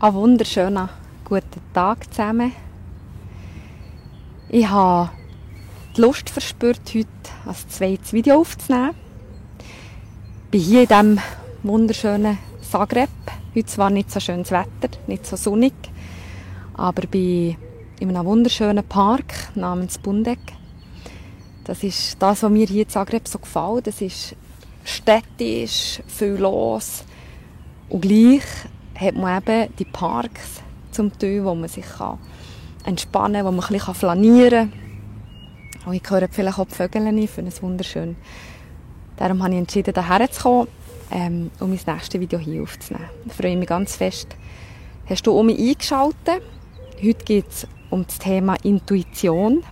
Einen wunderschönen guten Tag zusammen. Ich habe die Lust verspürt, heute ein zweites Video aufzunehmen. Ich bin hier in diesem wunderschönen Zagreb. Heute zwar nicht so schönes Wetter, nicht so sonnig, aber bin in einem wunderschönen Park namens Bundek. Das ist das, was mir hier in Zagreb so gefällt. Das ist städtisch, viel los und gleich hat man eben die Parks zum Teil, wo man sich kann entspannen kann, wo man ein bisschen flanieren kann. Und ich höre vielleicht auch die Vögel nicht, finde es wunderschön. Darum habe ich entschieden, hierher zu kommen, ähm, um mein nächstes Video hier aufzunehmen. Ich freue mich ganz fest. Hast du mich eingeschaltet? Heute geht es um das Thema Intuition.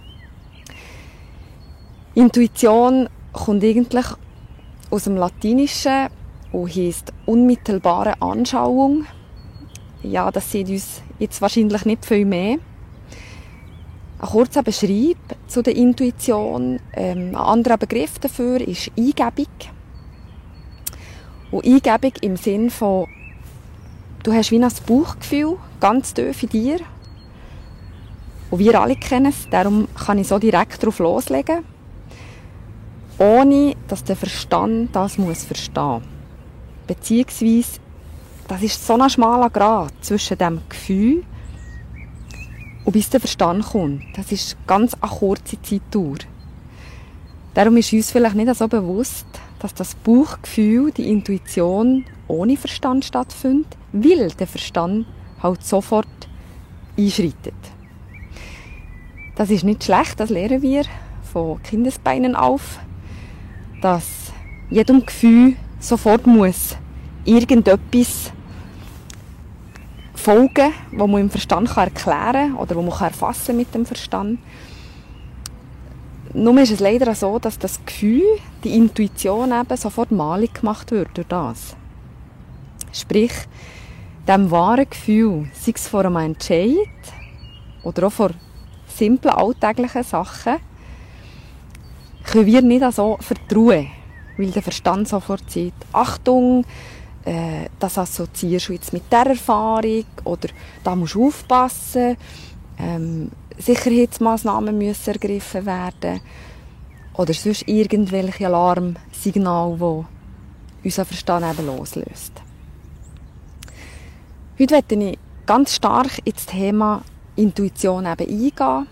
Intuition kommt eigentlich aus dem Latinischen und heisst unmittelbare Anschauung ja, das sieht uns jetzt wahrscheinlich nicht viel mehr. Ein kurzer Beschreib zu der Intuition. Ähm, ein anderer Begriff dafür ist Eingebung. Und Eingebung im Sinn von, du hast wie ein Bauchgefühl, ganz tief in dir. Und wir alle kennen es, darum kann ich so direkt darauf loslegen, ohne dass der Verstand das muss verstehen. Beziehungsweise das ist so ein schmaler Grad zwischen dem Gefühl und bis der Verstand kommt. Das ist ganz eine kurze Zeitdauer. Darum ist uns vielleicht nicht so bewusst, dass das Bauchgefühl, die Intuition ohne Verstand stattfindet, weil der Verstand halt sofort einschreitet. Das ist nicht schlecht, das lernen wir von Kindesbeinen auf, dass jedem Gefühl sofort muss irgendetwas Folgen, die man im Verstand erklären kann oder die man erfassen mit dem Verstand. Nur ist es leider so, dass das Gefühl, die Intuition eben sofort malig gemacht wird durch das. Sprich, dem wahren Gefühl, sei es vor einem Entscheid oder auch vor simplen alltäglichen Sachen, können wir nicht so vertrauen, weil der Verstand sofort sagt, Achtung, äh, das assoziierst du jetzt mit der Erfahrung oder da musst du aufpassen, ähm, Sicherheitsmaßnahmen müssen ergriffen werden. Oder sonst irgendwelche Alarmsignale, die unser Verstand eben loslöst. Heute möchte ich ganz stark ins Thema Intuition eben eingehen,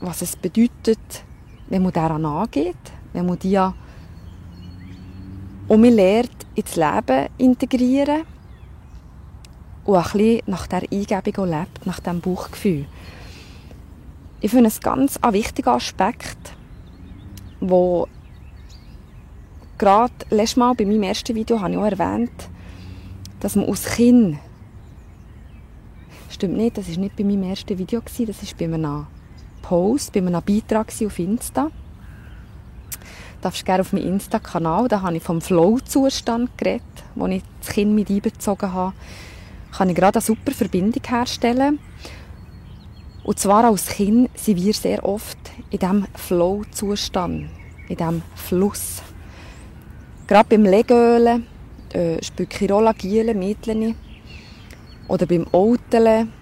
was es bedeutet, wenn man daran angeht, wenn man die und man lernt ins Leben integrieren und ein bisschen nach der Eingebung lebt, nach dem Bauchgefühl. Ich finde es ganz ein wichtiger Aspekt, wo gerade letztes Mal bei meinem ersten Video habe ich auch erwähnt, dass man aus Kind stimmt nicht, das ist nicht bei meinem ersten Video das ist bei einem Post, bei einem Beitrag auf Insta darfst gerne auf meinen Insta-Kanal, da habe ich vom Flow-Zustand geredet, wo ich das Kind mit einbezogen habe, kann ich gerade eine super Verbindung herstellen. Und zwar als Kind sind wir sehr oft in diesem Flow-Zustand, in diesem Fluss. Gerade beim Legölen, äh, Spückirola, Gielen, Mädchen oder beim Outeln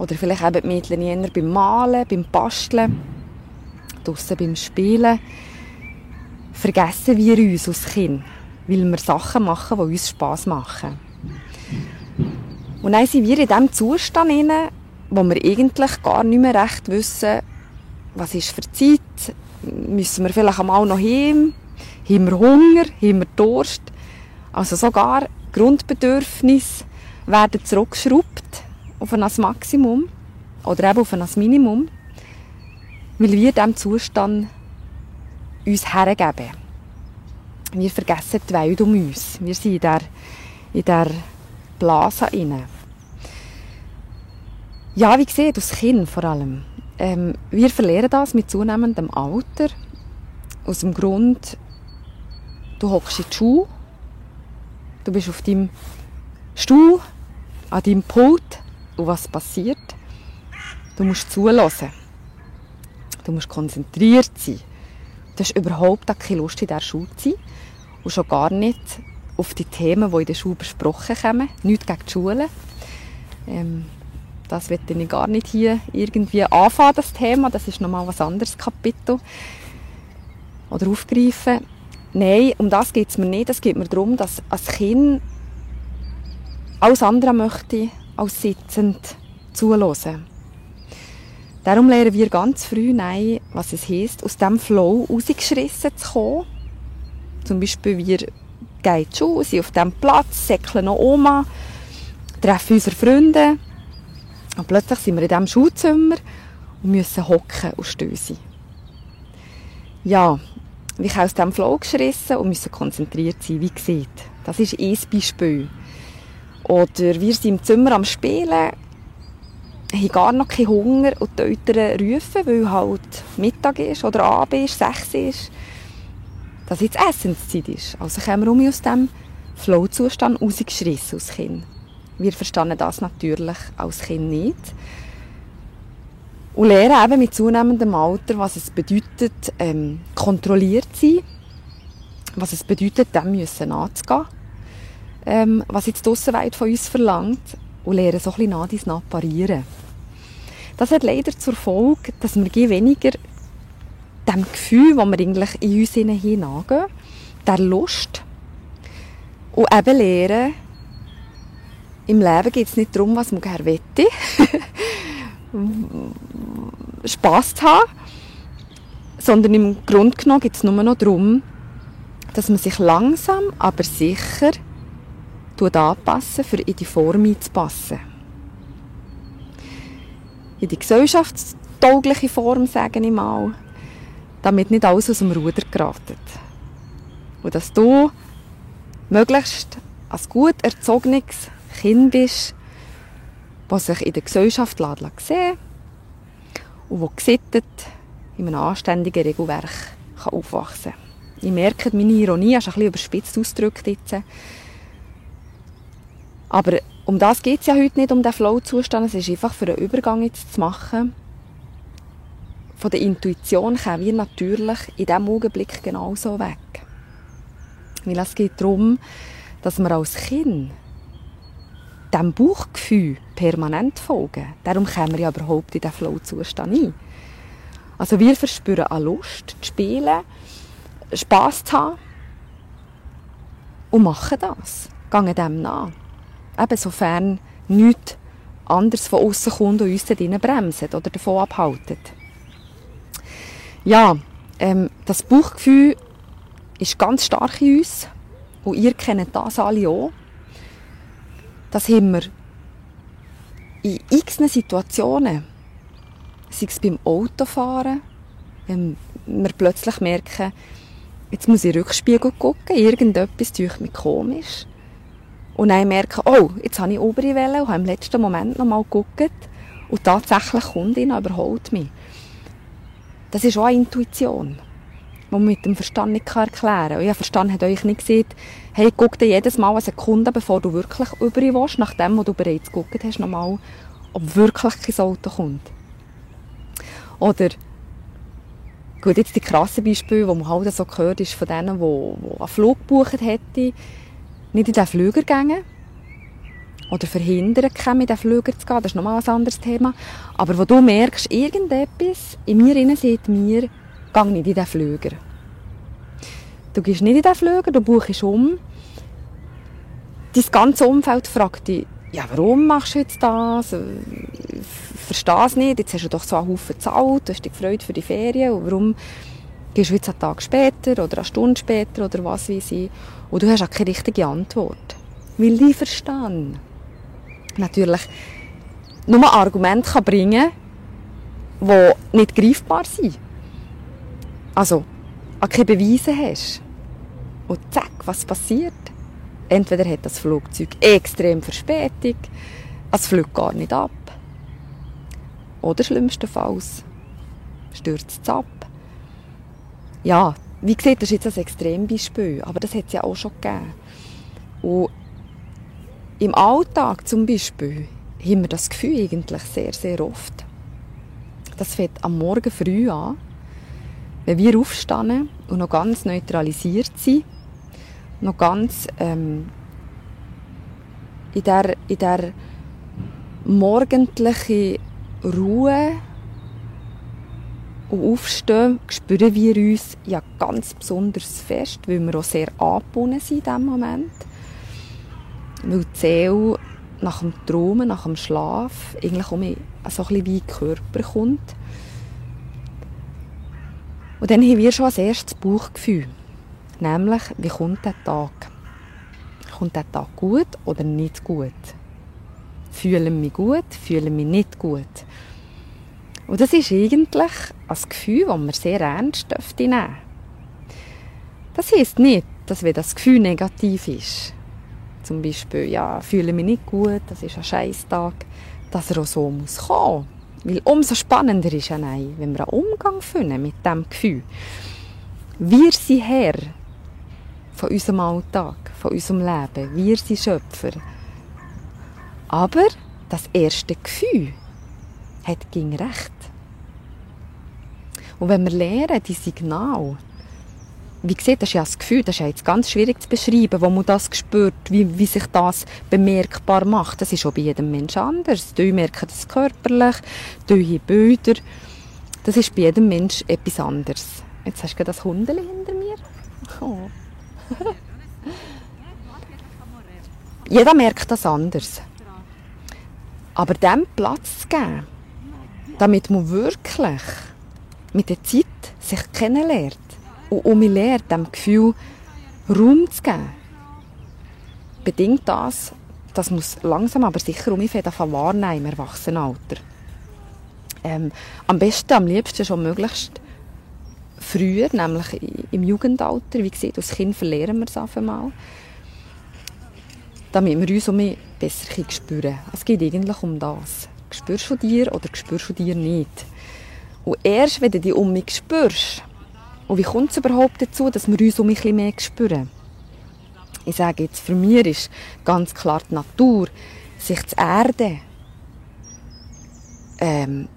oder vielleicht eben die Mädchen beim Malen, beim Basteln, draussen beim Spielen vergessen wir uns als Kind, weil wir Sachen machen, die uns Spass machen. Und dann sind wir in diesem Zustand, wo wir eigentlich gar nicht mehr recht wissen, was ist für Zeit, müssen wir vielleicht einmal noch hin, haben wir Hunger, haben wir Durst. Also sogar Grundbedürfnisse werden zurückgeschraubt auf ein Maximum oder eben auf ein Minimum, weil wir in diesem Zustand uns hergeben. Wir vergessen die Welt um uns. Wir sind in der, in der Blase inne. Ja, wie gesagt, das Kind vor allem. Ähm, wir verlieren das mit zunehmendem Alter. Aus dem Grund, du hockst in die Schuhe, du bist auf deinem Stuhl, an deinem Pult und was passiert? Du musst zulassen. Du musst konzentriert sein. Du hast überhaupt keine Lust, in dieser Schule zu sein. Und schon gar nicht auf die Themen, die in der Schule besprochen kommen. Nicht gegen die Schule. Ähm, das wird ich gar nicht hier irgendwie anfangen, das Thema. Das ist nochmal was anderes Kapitel. Oder aufgreifen. Nein, um das geht es mir nicht. Es geht mir darum, dass als Kind alles andere möchte als sitzend zuhören. Darum lernen wir ganz früh, nein, was es heisst, aus diesem Flow rausgeschrissen zu kommen. Zum Beispiel, wir gehen schon, sind auf diesem Platz, säckeln noch Oma, treffen unsere Freunde. Und plötzlich sind wir in diesem Schulzimmer und müssen hocken und stößen. Ja, wir haben aus diesem Flow geschrissen und müssen konzentriert sein, wie gesagt. Das ist ein Beispiel. Oder wir sind im Zimmer am Spielen, haben gar noch keinen Hunger und die Eltern rufen, weil halt Mittag ist oder Abend ist, sechs ist, dass jetzt Essenszeit ist. Also kommen wir aus diesem Flow-Zustand rausgeschrissen als Kind. Wir verstehen das natürlich als Kind nicht. Und lernen eben mit zunehmendem Alter, was es bedeutet, ähm, kontrolliert zu sein, was es bedeutet, dem müssen nachzugehen, ähm, was jetzt die Aussenwelt von uns verlangt und lernen so ein bisschen nach dies parieren. Das hat leider zur Folge, dass wir weniger dem Gefühl, das wir eigentlich in uns hineingehen, der Lust und eben lernen, im Leben geht es nicht darum, was man gerne wette, Spass zu haben, sondern im Grunde genommen geht es nur noch darum, dass man sich langsam, aber sicher anpassen, für in die Form einzupassen. In die gesellschaftstaugliche Form, sage ich mal, damit nicht alles aus dem Ruder geratet. Und dass du möglichst als gut erzogenes Kind bist, das sich in der Gesellschaft sehen und das gesittet in einem anständigen Regelwerk kann aufwachsen kann. Ich merke, meine Ironie ist ein bisschen überspitzt ausgedrückt jetzt. Aber um das geht es ja heute nicht, um den Flow-Zustand. Es ist einfach für einen Übergang jetzt zu machen. Von der Intuition kommen wir natürlich in diesem Augenblick genauso weg. Weil es geht darum, dass wir als Kind diesem Bauchgefühl permanent folgen. Darum kommen wir ja überhaupt in diesen Flow-Zustand ein. Also wir verspüren eine Lust, zu spielen, Spass zu haben und machen das. Gehen dem nach eben sofern nichts anderes von außen kommt und uns da bremsen oder davon abhalten. Ja, ähm, das Bauchgefühl ist ganz stark in uns und ihr kennt das alle auch. Das haben wir in x Situationen, sei es beim Autofahren, wenn wir plötzlich merken, jetzt muss ich Rückspiegel gucken, irgendetwas tut mich komisch. Und dann merken, oh, jetzt habe ich obere Welle und habe im letzten Moment noch mal geguckt und tatsächlich Kundin überholt mich. Das ist auch eine Intuition, die man mit dem Verstand nicht erklären kann. Und ja, Verstand hat euch nicht gesagt, hey, guck dir jedes Mal eine Sekunde, bevor du wirklich über willst, nachdem du bereits geguckt hast, nochmal, ob wirklich kein Auto kommt. Oder, gut, jetzt die krassen Beispiele, die man halt so gehört, ist von denen, die, die einen Flug gebucht hätten, nicht in den Flüger gehen oder verhindern kann, mit den Flüger zu gehen, das ist nochmal ein anderes Thema. Aber wo du merkst, irgendetwas in mir innen sagt mir, geh nicht in den Flüger. Du gehst nicht in den Flüger, du buchst um. Dein ganze Umfeld fragt dich, ja, warum machst du jetzt das? Ich verstehe es nicht. Jetzt hast du doch so einen Haufen gezahlt, du hast dich gefreut für die Ferien. Und warum gehst du jetzt einen Tag später oder eine Stunde später oder was weiß ich? Und du hast auch keine richtige Antwort. Weil dein Verstand natürlich nur Argumente kann bringen kann, die nicht greifbar sind. Also, auch keine Beweise hast. Und zack, was passiert? Entweder hat das Flugzeug extrem Verspätung, es fliegt gar nicht ab. Oder schlimmstenfalls stürzt es ab. Ja, wie gesagt, das ist jetzt ein Extrembeispiel, aber das hat es ja auch schon gegeben. Und im Alltag zum Beispiel haben wir das Gefühl eigentlich sehr, sehr oft. Das fängt am Morgen früh an, wenn wir aufstehen und noch ganz neutralisiert sind, noch ganz ähm, in der, in der morgendliche Ruhe und Aufstehen spüren wir uns ja ganz besonders fest, weil wir auch sehr angebunden sind in diesem Moment. Weil die Seele nach dem Träumen, nach dem Schlaf, eigentlich auch so ein bisschen wie Körper kommt. Und dann haben wir schon als erstes Bauchgefühl. Nämlich, wie kommt der Tag? Kommt der Tag gut oder nicht gut? Fühlen mich gut, fühlen mich nicht gut? Und das ist eigentlich ein Gefühl, das man sehr ernst nehmen dürfte. Das heisst nicht, dass wenn das Gefühl negativ ist, zum Beispiel, ja, fühle mich nicht gut, das ist ein Scheißtag, dass er auch so muss kommen. Weil umso spannender ist ja nein, wenn wir einen Umgang finden mit diesem Gefühl. Wir sind Herr von unserem Alltag, von unserem Leben. Wir sind Schöpfer. Aber das erste Gefühl hat ging recht. Und wenn wir lernen, die Signale, wie gesagt, das ist ja das Gefühl, das ist ja jetzt ganz schwierig zu beschreiben, wo man das spürt, wie, wie sich das bemerkbar macht. Das ist auch bei jedem Menschen anders. Die merken das körperlich, die Bilder. Das ist bei jedem Menschen etwas anderes. Jetzt hast du das Hundeli hinter mir. Oh. Jeder merkt das anders. Aber dem Platz zu geben, damit man wirklich mit der Zeit sich kennenlernt und um mich lernt, dem Gefühl Raum zu geben, bedingt das, dass man es langsam aber sicher um mich wahrnehmen im Erwachsenenalter. Ähm, am besten, am liebsten schon möglichst früher, nämlich im Jugendalter. Wie gesagt, als Kind verlieren wir es auf einmal. Damit wir uns um mich besser spüren Es geht eigentlich um das. Spürst du dir oder spürst du dir nicht? Und erst, wenn du dich um mich spürst, und wie kommt es überhaupt dazu, dass wir uns um mich ein mehr spüren? Ich sage jetzt, für mich ist ganz klar die Natur, sich zu erden, ähm,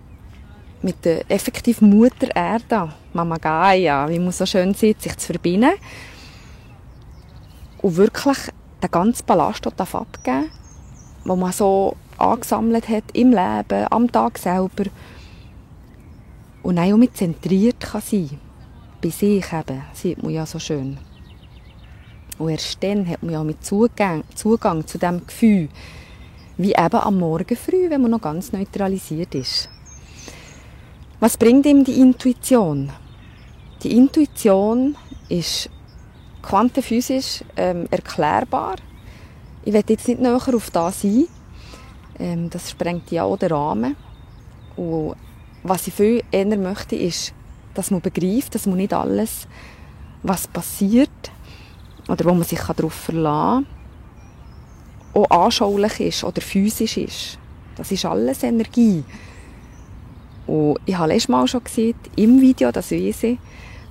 mit der effektiv Mutter Erde, Mama Gaia, wie man so schön sieht, sich zu verbinden und wirklich den ganzen Ballast abgeben, den man so angesammelt hat im Leben, am Tag selber und auch mit zentriert kann sein bei sich eben, sieht man ja so schön. Und erst dann hat man ja mit Zugang, Zugang zu dem Gefühl, wie eben am Morgen früh, wenn man noch ganz neutralisiert ist. Was bringt ihm die Intuition? Die Intuition ist quantenphysisch ähm, erklärbar. Ich werde jetzt nicht näher auf das ein. Ähm, das sprengt ja auch den Rahmen. Und was ich viel eher möchte, ist dass man begreift, dass man nicht alles, was passiert oder wo man sich darauf verlassen kann, auch anschaulich ist oder physisch ist. Das ist alles Energie. Und ich habe letztes Mal schon gesehen, im Video, das weiß ich,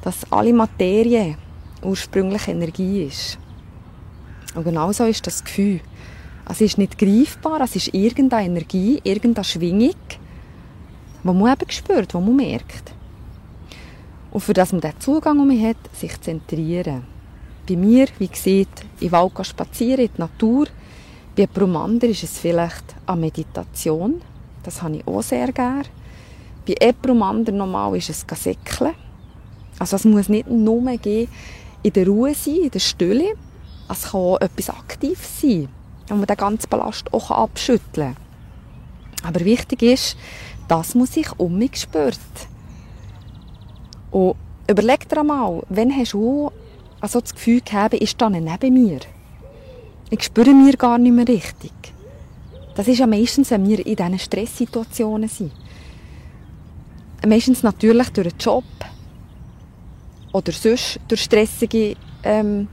dass alle Materie ursprünglich Energie ist. Und genau so ist das Gefühl. Es ist nicht greifbar, es ist irgendeine Energie, irgendeine Schwingung, die man eben spürt, die man merkt. Und für das man diesen Zugang um hat, sich zentrieren. Bei mir, wie gesagt, im Wald spazieren, in die Natur. Bei anderen ist es vielleicht eine Meditation. Das habe ich auch sehr gerne. Bei anderen normal ist es Säckeln. Also es muss nicht nur gehen, in der Ruhe sein, in der Stille. Es kann auch etwas aktiv sein, wo man den ganzen Ballast auch abschütteln kann. Aber wichtig ist, dass man sich um mich spürt. Und überleg dir einmal, wenn hast du also das Gefühl gehabt, ist da neben mir? Ich spüre mir gar nicht mehr richtig. Das ist ja meistens, wenn wir in diesen Stresssituationen sind. Meistens natürlich durch einen Job oder sonst durch stressige, ähm,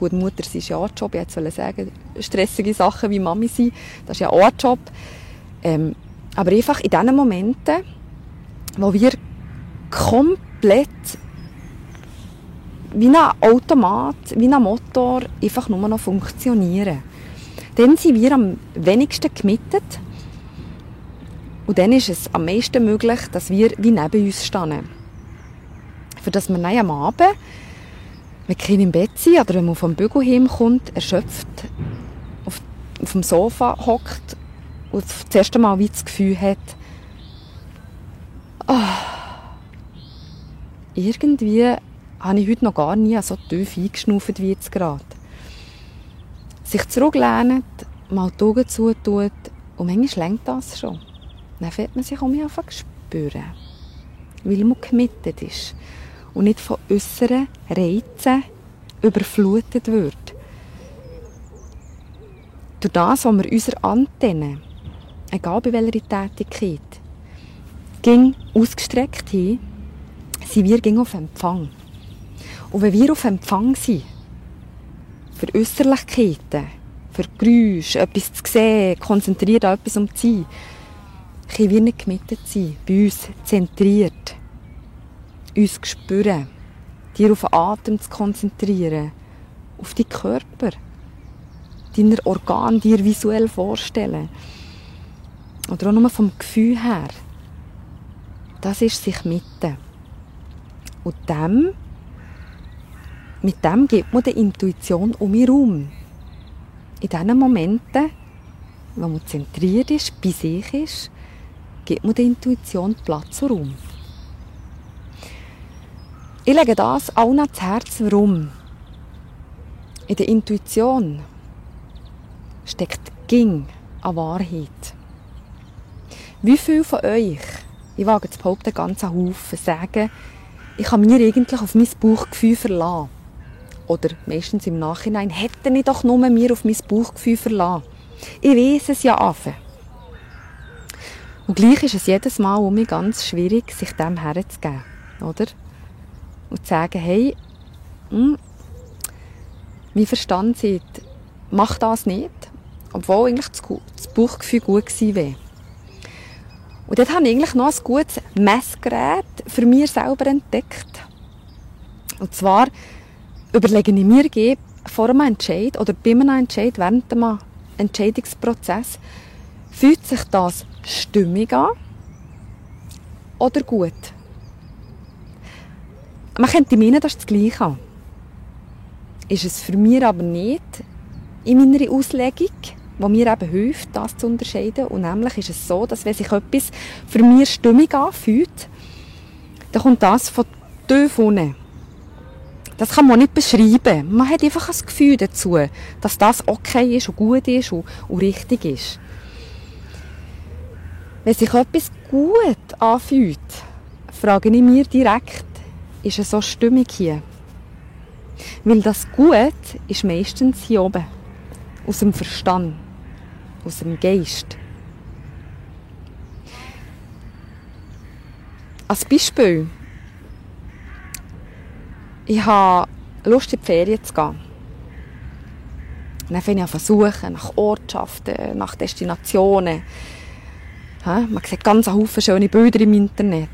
gut, Mutter ist ja auch ein Job, ich wollte sagen, stressige Sachen wie Mami sein, das ist ja auch ein Job. Ähm, aber einfach in diesen Momenten, wo wir komplett wie ein Automat, wie ein Motor einfach nur noch funktionieren. Dann sind wir am wenigsten gemietet und dann ist es am meisten möglich, dass wir wie neben uns stehen. Für das man am Abend, wenn Kinder im Bett sind oder wenn man vom Bügel heimkommt, erschöpft auf, auf dem Sofa hockt und das erste Mal wie das Gefühl hat, oh, irgendwie habe ich heute noch gar nie so tief eingeschnauft wie jetzt gerade. Sich zurücklehnt, mal die Augen zutut und manchmal lenkt das schon. Dann fällt man sich um mich einfach spüren. Weil man gemittet ist und nicht von äußeren Reizen überflutet wird. Durch das, was wir unsere Antennen, egal bei welcher Tätigkeit, ging ausgestreckt hin, sind wir ging auf Empfang. Und wenn wir auf Empfang sind, für Äußerlichkeiten, für Geräusche, etwas zu sehen, konzentriert an etwas um zu sein, können wir nicht gemittet sein, bei uns zentriert, uns spüren, dir auf den Atem zu konzentrieren, auf die Körper, deine Organe dir visuell vorstellen. Oder auch nur vom Gefühl her. Das ist sich mitten. Und dem, mit dem gibt man der Intuition um mich Raum. In diesen Momenten, wo man zentriert ist, bei sich ist, gibt man der Intuition Platz und Raum. Ich lege das auch ans Herz, warum. In der Intuition steckt Ging an Wahrheit. Wie viele von euch, ich wage zu behaupten, ganz Haufen, sagen, ich kann mich eigentlich auf mein Bauchgefühl verlassen. Oder meistens im Nachhinein, hätte ich doch nur mir auf mein Bauchgefühl verlassen. Ich weiß es ja anfangen. Und gleich ist es jedes Mal um mich ganz schwierig, sich dem herzugeben. Oder? Und zu sagen, hey, mh, hm, mein Verstand sagt, mach das nicht, obwohl eigentlich das Bauchgefühl gut gewesen wäre. Und dort habe ich eigentlich noch ein gutes Messgerät für mich selber entdeckt. Und zwar überlege ich mir vor einem Entscheid oder bei einem Entscheid, während einem Entscheidungsprozess, fühlt sich das stimmig an oder gut? Man könnte meinen, das ist das Gleiche. Ist es für mich aber nicht in meiner Auslegung wo mir eben hilft, das zu unterscheiden. Und nämlich ist es so, dass wenn sich etwas für mich stimmig anfühlt, dann kommt das von tief unten. Das kann man nicht beschreiben. Man hat einfach ein Gefühl dazu, dass das okay ist und gut ist und, und richtig ist. Wenn sich etwas gut anfühlt, frage ich mir direkt, ist es so stimmig hier? Weil das Gut ist meistens hier oben, aus dem Verstand aus dem Geist. Als Beispiel, ich habe Lust, in die Ferien zu gehen. Und dann fange ich an versuchen, nach Ortschaften, nach Destinationen. Man sieht ganz viele schöne Bilder im Internet.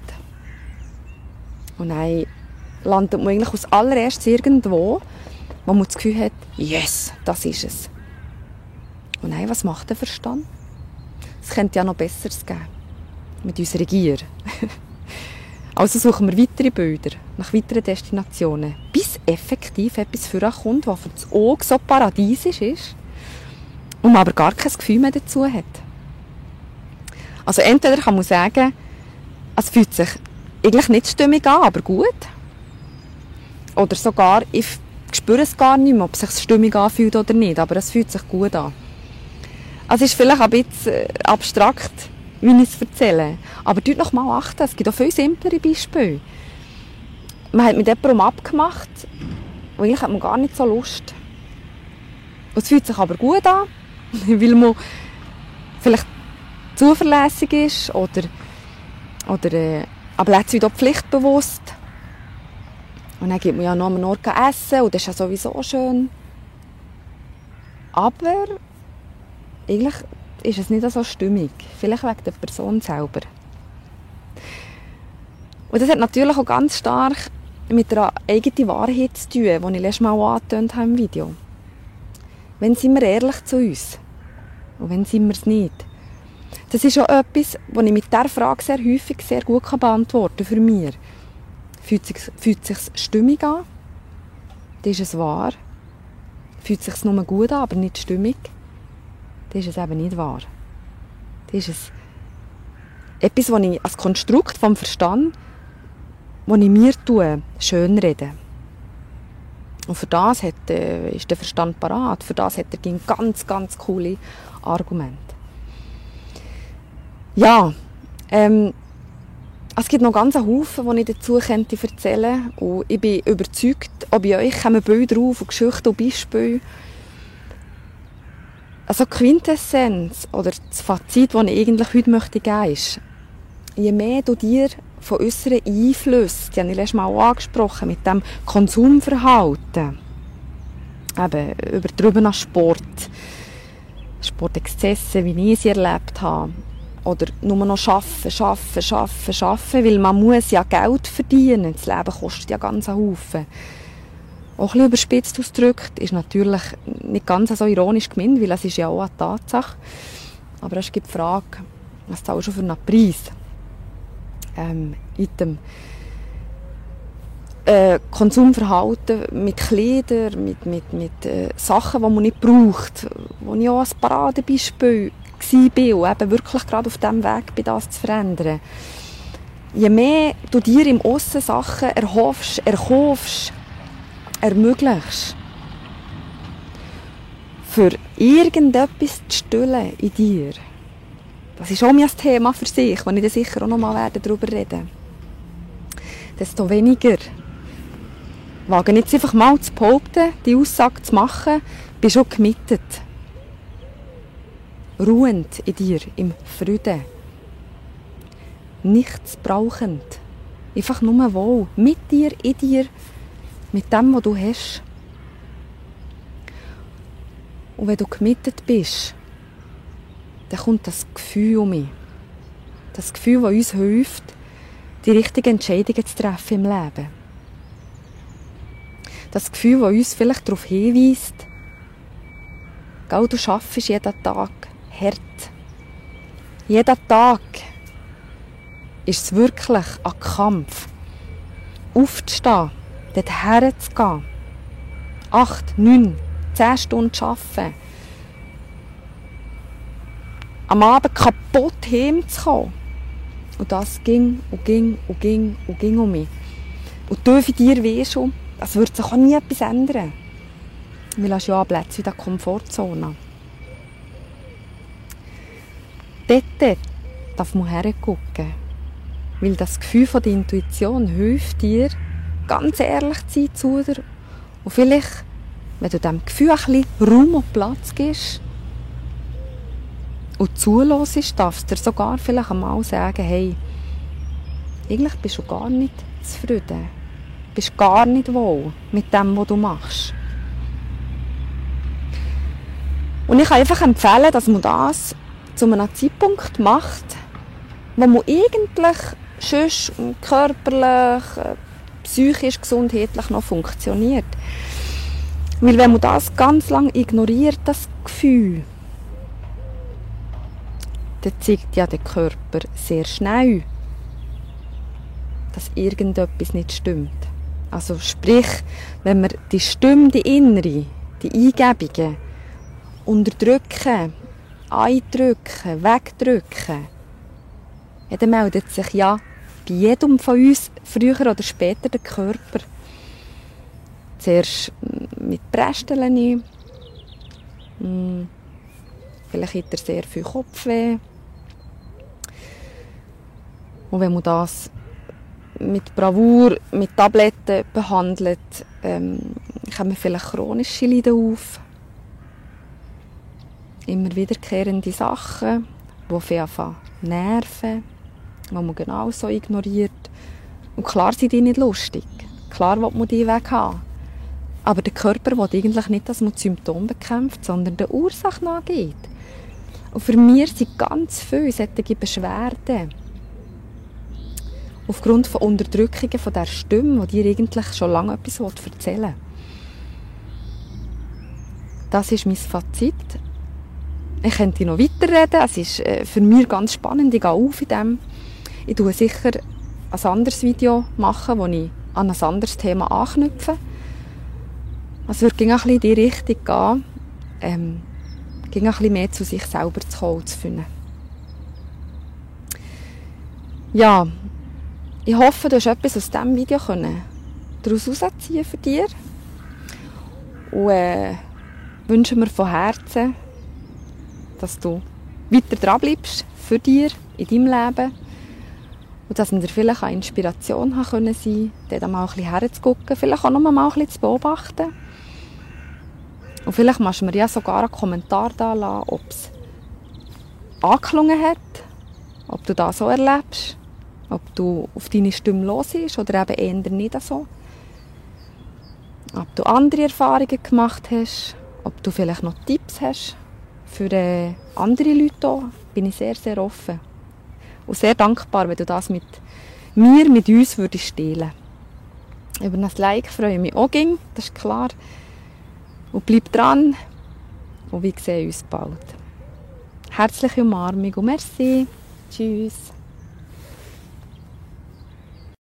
Und dann landet man eigentlich als allererstes irgendwo, wo man das Gefühl hat, yes, das ist es. Und nein, was macht der Verstand? Es könnte ja noch Besseres geben. Mit unserer Gier. also suchen wir weitere Bilder, nach weiteren Destinationen, bis effektiv etwas vorkommt, was für das Auge so paradiesisch ist und man aber gar kein Gefühl mehr dazu hat. Also entweder kann man sagen, es fühlt sich eigentlich nicht stimmig an, aber gut. Oder sogar, ich spüre es gar nicht mehr, ob es sich stimmig anfühlt oder nicht, aber es fühlt sich gut an. Also es ist vielleicht ein bisschen äh, abstrakt, wie ich es erzähle. Aber dort noch mal achten, es gibt auch viel simplere Beispiele. Man hat mit jemandem abgemacht, und eigentlich hat man gar nicht so Lust. Und es fühlt sich aber gut an, weil man vielleicht zuverlässig ist oder, oder äh, aber letztlich wieder pflichtbewusst. Und dann geht man ja noch am Ort essen und das ist ja sowieso schön. Aber eigentlich ist es nicht so stimmig. Vielleicht wegen der Person selber. Und das hat natürlich auch ganz stark mit der eigenen Wahrheit zu tun, die ich letztes Mal angetönt habe im Video. Wenn sind wir ehrlich zu uns? Und wenn sind wir es nicht? Das ist auch etwas, das ich mit dieser Frage sehr häufig sehr gut beantworten kann für mich. Fühlt sich, fühlt sich stimmig an? Dann ist es wahr. Fühlt sich nur gut an, aber nicht stimmig? dann ist es eben nicht wahr. Das ist es etwas, was ich als Konstrukt vom Verstand, das ich mir tue, schönrede. Und für das hat, äh, ist der Verstand parat. Für das hat er ganz, ganz coole Argumente. Ja, ähm, es gibt noch ganz einen Haufen, die ich dazu könnte erzählen könnte. Und ich bin überzeugt, auch bei euch kommen Bilder auf und Geschichten und Beispiele. Also die Quintessenz oder das Fazit, das ich eigentlich heute möchte geben ist, je mehr du dir von äußeren Einflüssen, die habe ich letztes Mal auch angesprochen, mit dem Konsumverhalten, eben übertrieben an Sport, Sportexzesse, wie ich sie erlebt habe, oder nur noch arbeiten, arbeiten, arbeiten, arbeiten, weil man muss ja Geld verdienen. Das Leben kostet ja ganz einen Haufen. Auch ein bisschen überspitzt ausgedrückt, ist natürlich nicht ganz so ironisch gemeint, weil es ist ja auch eine Tatsache. Aber es gibt die Frage, was zahlst du für einen Preis? Ähm, Item. Äh, Konsumverhalten mit Kleidern, mit, mit, mit äh, Sachen, die man nicht braucht, wo ich auch als Paradebeispiel war und eben wirklich gerade auf diesem Weg bin, das zu verändern. Je mehr du dir im Aussen Sachen erhoffst, erkaufst, ermöglichst, für irgendetwas zu stillen in dir, das ist auch mein Thema für sich, wenn ich dann sicher auch noch mal darüber reden desto weniger wage jetzt einfach mal zu behaupten, die Aussage zu machen, bist schon gemittet ruhend in dir, im Frieden. Nichts brauchend. Einfach nur wohl. Mit dir, in dir, mit dem, was du hast. Und wenn du gemittet bist, dann kommt das Gefühl um mich. Das Gefühl, das uns hilft, die richtigen Entscheidungen zu treffen im Leben. Das Gefühl, das uns vielleicht darauf hinweist, du schaffst jeden Tag hart. Jeden Tag ist es wirklich ein Kampf. Aufzustehen, dort herzugehen. Acht, neun, zehn Stunden arbeiten. Am Abend kaputt heimzukommen. Und das ging und ging und ging und ging um mich. Und für dir weißt schon, es wird sich auch nie etwas ändern. Weil du ja Plätze in der Komfortzone. Dort darf man hergucken. Weil das Gefühl von der Intuition hilft dir, ganz ehrlich zu sein zu dir. Und vielleicht, wenn du diesem Gefühl ein bisschen Raum und Platz gibst und zulässt, darfst du dir sogar vielleicht einmal sagen, hey, eigentlich bist du gar nicht zufrieden. Du bist gar nicht wohl mit dem, was du machst. Und ich kann einfach empfehlen, dass man das zu einem Zeitpunkt macht, wo man eigentlich sonst körperlich, äh, psychisch, gesundheitlich noch funktioniert. Weil wenn man das ganz lang ignoriert, das Gefühl, dann zeigt ja der Körper sehr schnell, dass irgendetwas nicht stimmt. Also sprich, wenn wir die Stimme, die innere, die Eingebungen unterdrücken eindrücken, wegdrücken, ja, dann meldet sich ja bei jedem von uns früher oder später der Körper. Zuerst mit Brästeln hm, Vielleicht hat er sehr viel Kopfweh. Und wenn man das mit Bravour, mit Tabletten behandelt, ähm, kommen vielleicht chronische Leiden auf immer wiederkehrende Sachen, die anfangen nerven, die man genau so ignoriert. Und klar sind die nicht lustig. Klar will man die weg haben. Aber der Körper will eigentlich nicht, dass man die Symptome bekämpft, sondern der Ursache nachgeht. Und für mich sind ganz viele solche Beschwerden aufgrund von Unterdrückungen von der Stimme, die dir eigentlich schon lange etwas erzählen will. Das ist mein Fazit. Ich könnte noch weiterreden. Es ist äh, für mich ganz spannend. Ich gehe auf in dem. Ich tue sicher ein anderes Video machen, wo ich an ein anderes Thema anknüpfe. Es wird ein bisschen in die Richtung gehen, ähm, ein bisschen mehr zu sich selber zu kommen, zu finden. Ja, ich hoffe, du hast etwas aus diesem Video können daraus herausziehen für dich. Und äh, wünsche mir von Herzen, dass du weiter dran bleibst für dich in deinem Leben und dass wir dir vielleicht eine Inspiration haben können sein, dort mal ein bisschen herzugucken, vielleicht auch noch mal ein bisschen zu beobachten. Und vielleicht machst du mir ja sogar einen Kommentar da lassen, ob es angeklungen hat, ob du das so erlebst, ob du auf deine Stimme los bist oder eben eher nicht so. Ob du andere Erfahrungen gemacht hast, ob du vielleicht noch Tipps hast für äh, andere Leute auch, bin ich sehr, sehr offen. Und sehr dankbar, wenn du das mit mir, mit uns würdest stehlen. Über ein Like freue ich mich auch, ging, das ist klar. Und bleib dran und wir sehen uns bald. Herzliche Umarmung und merci. Tschüss.